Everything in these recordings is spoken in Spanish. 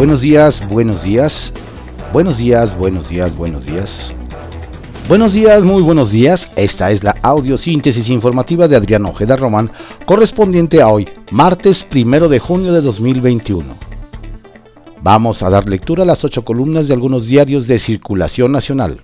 Buenos días, buenos días. Buenos días, buenos días, buenos días. Buenos días, muy buenos días. Esta es la audiosíntesis informativa de Adrián Ojeda Román, correspondiente a hoy, martes primero de junio de 2021. Vamos a dar lectura a las ocho columnas de algunos diarios de circulación nacional.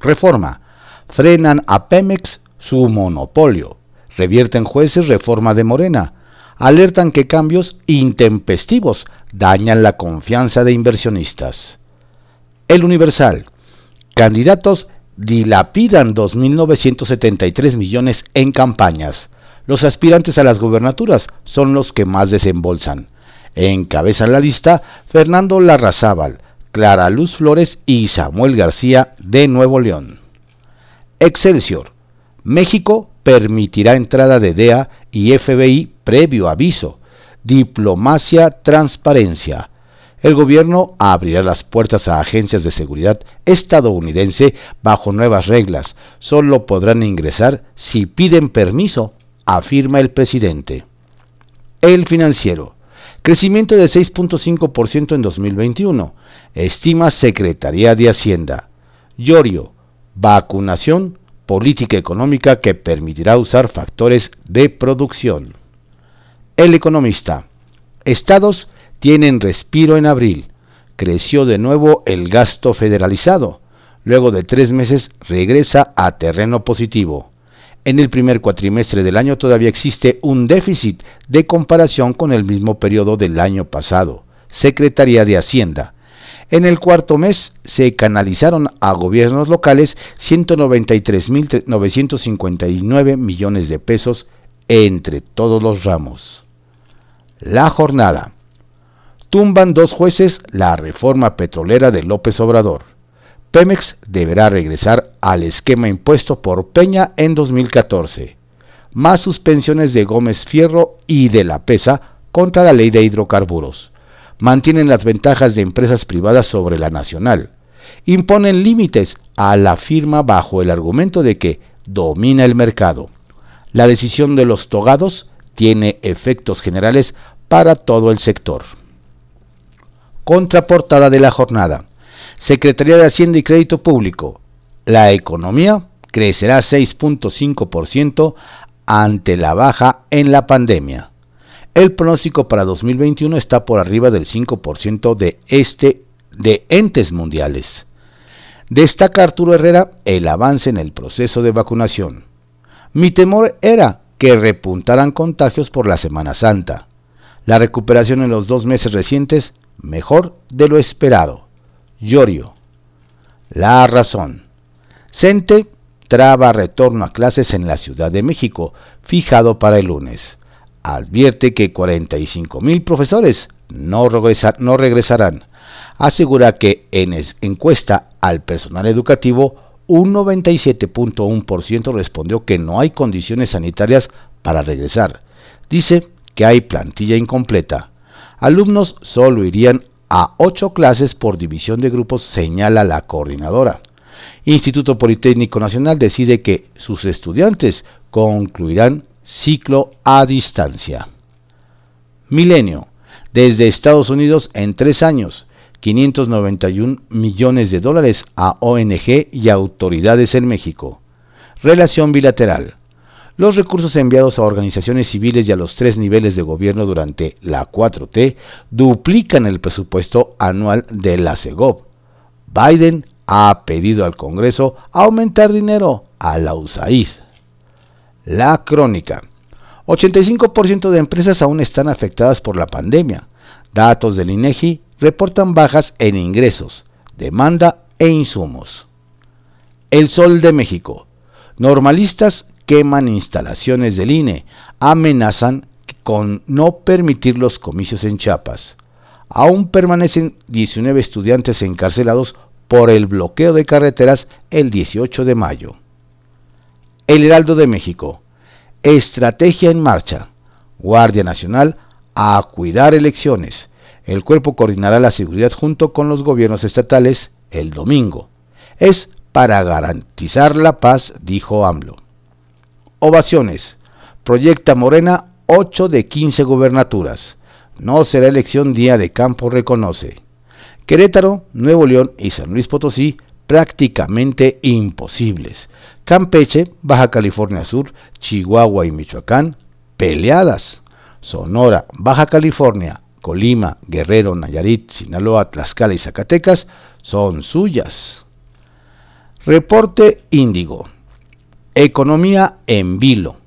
Reforma. Frenan a Pemex su monopolio. Revierten jueces reforma de Morena. Alertan que cambios intempestivos dañan la confianza de inversionistas. El Universal. Candidatos dilapidan 2.973 millones en campañas. Los aspirantes a las gubernaturas son los que más desembolsan. Encabezan la lista Fernando Larrazábal, Clara Luz Flores y Samuel García de Nuevo León. Excelsior. México permitirá entrada de DEA y FBI previo aviso. Diplomacia, transparencia. El gobierno abrirá las puertas a agencias de seguridad estadounidense bajo nuevas reglas. Solo podrán ingresar si piden permiso, afirma el presidente. El financiero. Crecimiento de 6.5% en 2021. Estima Secretaría de Hacienda. Llorio. Vacunación. Política económica que permitirá usar factores de producción. El economista. Estados tienen respiro en abril. Creció de nuevo el gasto federalizado. Luego de tres meses regresa a terreno positivo. En el primer cuatrimestre del año todavía existe un déficit de comparación con el mismo periodo del año pasado. Secretaría de Hacienda. En el cuarto mes se canalizaron a gobiernos locales 193.959 millones de pesos entre todos los ramos. La jornada. Tumban dos jueces la reforma petrolera de López Obrador. Pemex deberá regresar al esquema impuesto por Peña en 2014. Más suspensiones de Gómez Fierro y de la PESA contra la ley de hidrocarburos. Mantienen las ventajas de empresas privadas sobre la nacional. Imponen límites a la firma bajo el argumento de que domina el mercado. La decisión de los togados tiene efectos generales para todo el sector. Contraportada de la jornada. Secretaría de Hacienda y Crédito Público. La economía crecerá 6.5% ante la baja en la pandemia. El pronóstico para 2021 está por arriba del 5% de este de entes mundiales. Destaca Arturo Herrera el avance en el proceso de vacunación. Mi temor era que repuntaran contagios por la Semana Santa. La recuperación en los dos meses recientes mejor de lo esperado. Llorio. La razón. Cente traba retorno a clases en la Ciudad de México, fijado para el lunes. Advierte que 45 mil profesores no, no regresarán. Asegura que en encuesta al personal educativo un 97.1% respondió que no hay condiciones sanitarias para regresar. Dice que hay plantilla incompleta. Alumnos solo irían a ocho clases por división de grupos, señala la coordinadora. Instituto Politécnico Nacional decide que sus estudiantes concluirán ciclo a distancia. Milenio. Desde Estados Unidos en tres años, 591 millones de dólares a ONG y autoridades en México. Relación bilateral. Los recursos enviados a organizaciones civiles y a los tres niveles de gobierno durante la 4T duplican el presupuesto anual de la CEGOP. Biden ha pedido al Congreso aumentar dinero a la USAID. La crónica. 85% de empresas aún están afectadas por la pandemia. Datos del INEGI reportan bajas en ingresos, demanda e insumos. El Sol de México. Normalistas queman instalaciones del INE, amenazan con no permitir los comicios en Chiapas. Aún permanecen 19 estudiantes encarcelados por el bloqueo de carreteras el 18 de mayo. El Heraldo de México. Estrategia en marcha. Guardia Nacional a cuidar elecciones. El cuerpo coordinará la seguridad junto con los gobiernos estatales el domingo. Es para garantizar la paz, dijo AMLO. Ovaciones. Proyecta Morena 8 de 15 gobernaturas. No será elección día de campo, reconoce. Querétaro, Nuevo León y San Luis Potosí prácticamente imposibles. Campeche, Baja California Sur, Chihuahua y Michoacán, peleadas. Sonora, Baja California, Colima, Guerrero, Nayarit, Sinaloa, Tlaxcala y Zacatecas son suyas. Reporte Índigo. Economía en vilo.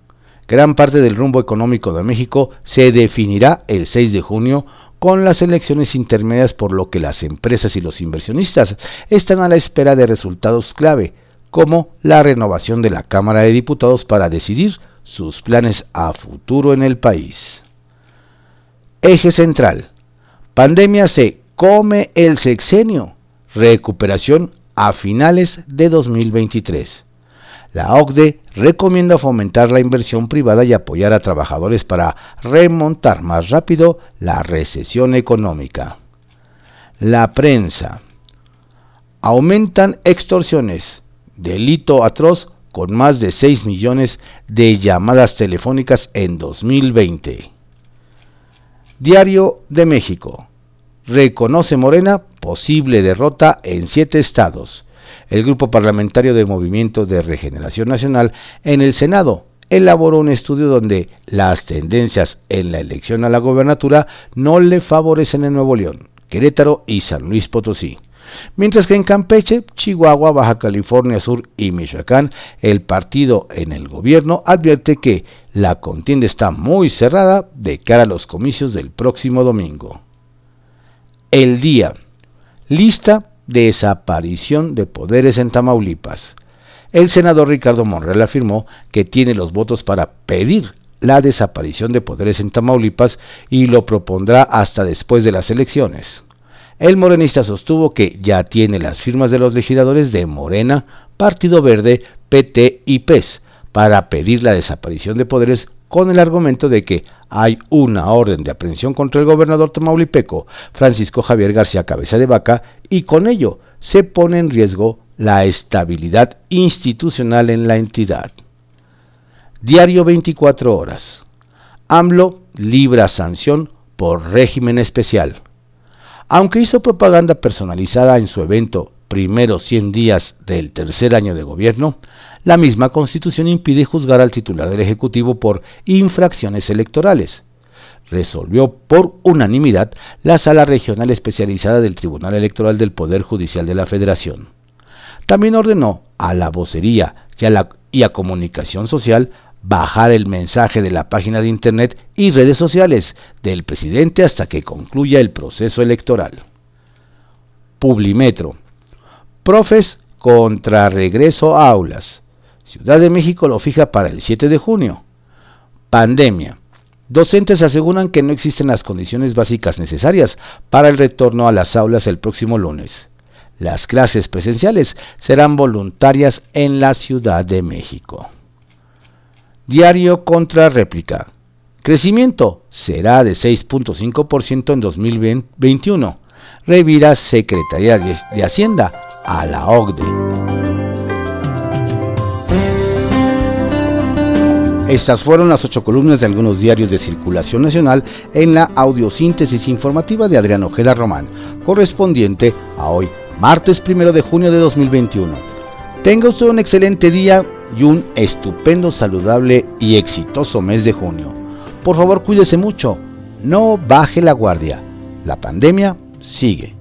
Gran parte del rumbo económico de México se definirá el 6 de junio con las elecciones intermedias por lo que las empresas y los inversionistas están a la espera de resultados clave, como la renovación de la Cámara de Diputados para decidir sus planes a futuro en el país. Eje central. Pandemia se come el sexenio. Recuperación a finales de 2023. La OCDE recomienda fomentar la inversión privada y apoyar a trabajadores para remontar más rápido la recesión económica. La prensa. Aumentan extorsiones, delito atroz con más de 6 millones de llamadas telefónicas en 2020. Diario de México. Reconoce Morena posible derrota en siete estados. El Grupo Parlamentario de Movimiento de Regeneración Nacional en el Senado elaboró un estudio donde las tendencias en la elección a la gobernatura no le favorecen en Nuevo León, Querétaro y San Luis Potosí. Mientras que en Campeche, Chihuahua, Baja California Sur y Michoacán, el partido en el gobierno advierte que la contienda está muy cerrada de cara a los comicios del próximo domingo. El día. Lista de desaparición de poderes en Tamaulipas. El senador Ricardo Monreal afirmó que tiene los votos para pedir la desaparición de poderes en Tamaulipas y lo propondrá hasta después de las elecciones. El morenista sostuvo que ya tiene las firmas de los legisladores de Morena, Partido Verde, PT y PES para pedir la desaparición de poderes con el argumento de que hay una orden de aprehensión contra el gobernador tamaulipeco Francisco Javier García Cabeza de Vaca y con ello se pone en riesgo la estabilidad institucional en la entidad. Diario 24 horas. AMLO libra sanción por régimen especial. Aunque hizo propaganda personalizada en su evento Primeros 100 días del tercer año de gobierno, la misma constitución impide juzgar al titular del Ejecutivo por infracciones electorales. Resolvió por unanimidad la Sala Regional Especializada del Tribunal Electoral del Poder Judicial de la Federación. También ordenó a la vocería y a, la, y a comunicación social bajar el mensaje de la página de Internet y redes sociales del presidente hasta que concluya el proceso electoral. Publimetro. Profes contra regreso a aulas. Ciudad de México lo fija para el 7 de junio. Pandemia. Docentes aseguran que no existen las condiciones básicas necesarias para el retorno a las aulas el próximo lunes. Las clases presenciales serán voluntarias en la Ciudad de México. Diario contra réplica. Crecimiento será de 6.5% en 2021. Revira Secretaría de Hacienda a la OCDE. Estas fueron las ocho columnas de algunos diarios de circulación nacional en la audiosíntesis informativa de Adrián Ojeda Román, correspondiente a hoy, martes 1 de junio de 2021. Tenga usted un excelente día y un estupendo, saludable y exitoso mes de junio. Por favor, cuídese mucho, no baje la guardia. La pandemia sigue.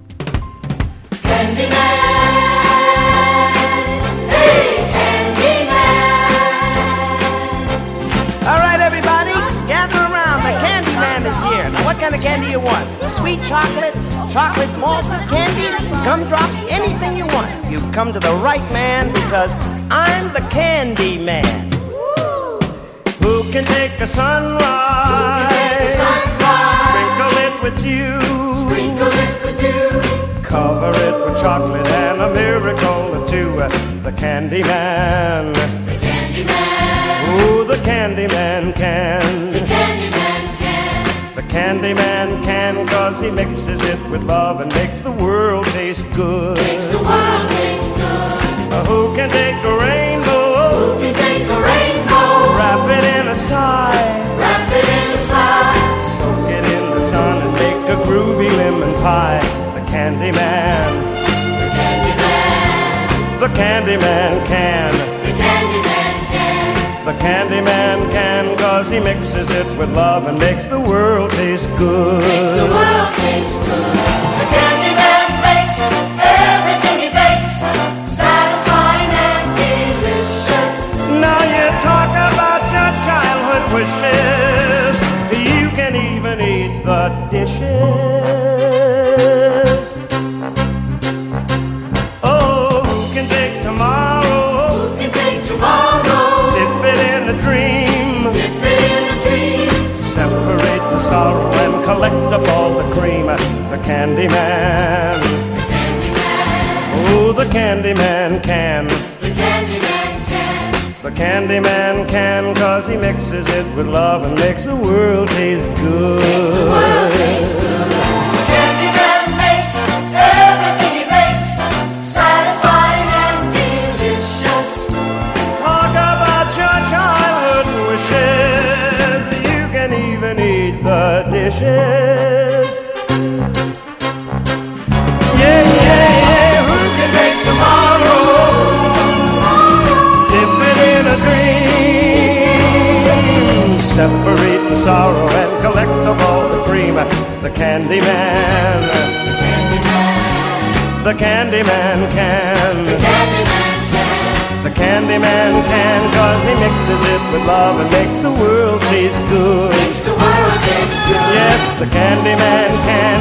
Gumdrops, anything you want. You've come to the right man because I'm the candy man. Who can take a sunrise? Sprinkle it with you. Sprinkle it with you. Cover it with chocolate and a miracle or two. The candy man. The candy man. Ooh, the candy man can. The candy man can. The candy man can cause he mixes it with love and makes the world taste good. Makes the world taste good. Uh, who can take a rainbow? Who can take a rainbow? Wrap it in a sigh. Wrap it in a sigh. Soak it in the sun and make a groovy lemon pie. The candy candy man. The candy man can. Candyman can. Candy man can, cause he mixes it with love and makes the world taste good. Candy man. The Candyman. Oh, the candy man can. The Candyman can. The candy man can, cause he mixes it with love and makes the world taste good. Makes the world taste good. Separate the sorrow and collect of all the cream. The candy man. The candy man can. Candyman can. The Candyman can, cause he mixes it with love and makes the world taste good. Makes the world taste good. Yes, the Candyman can,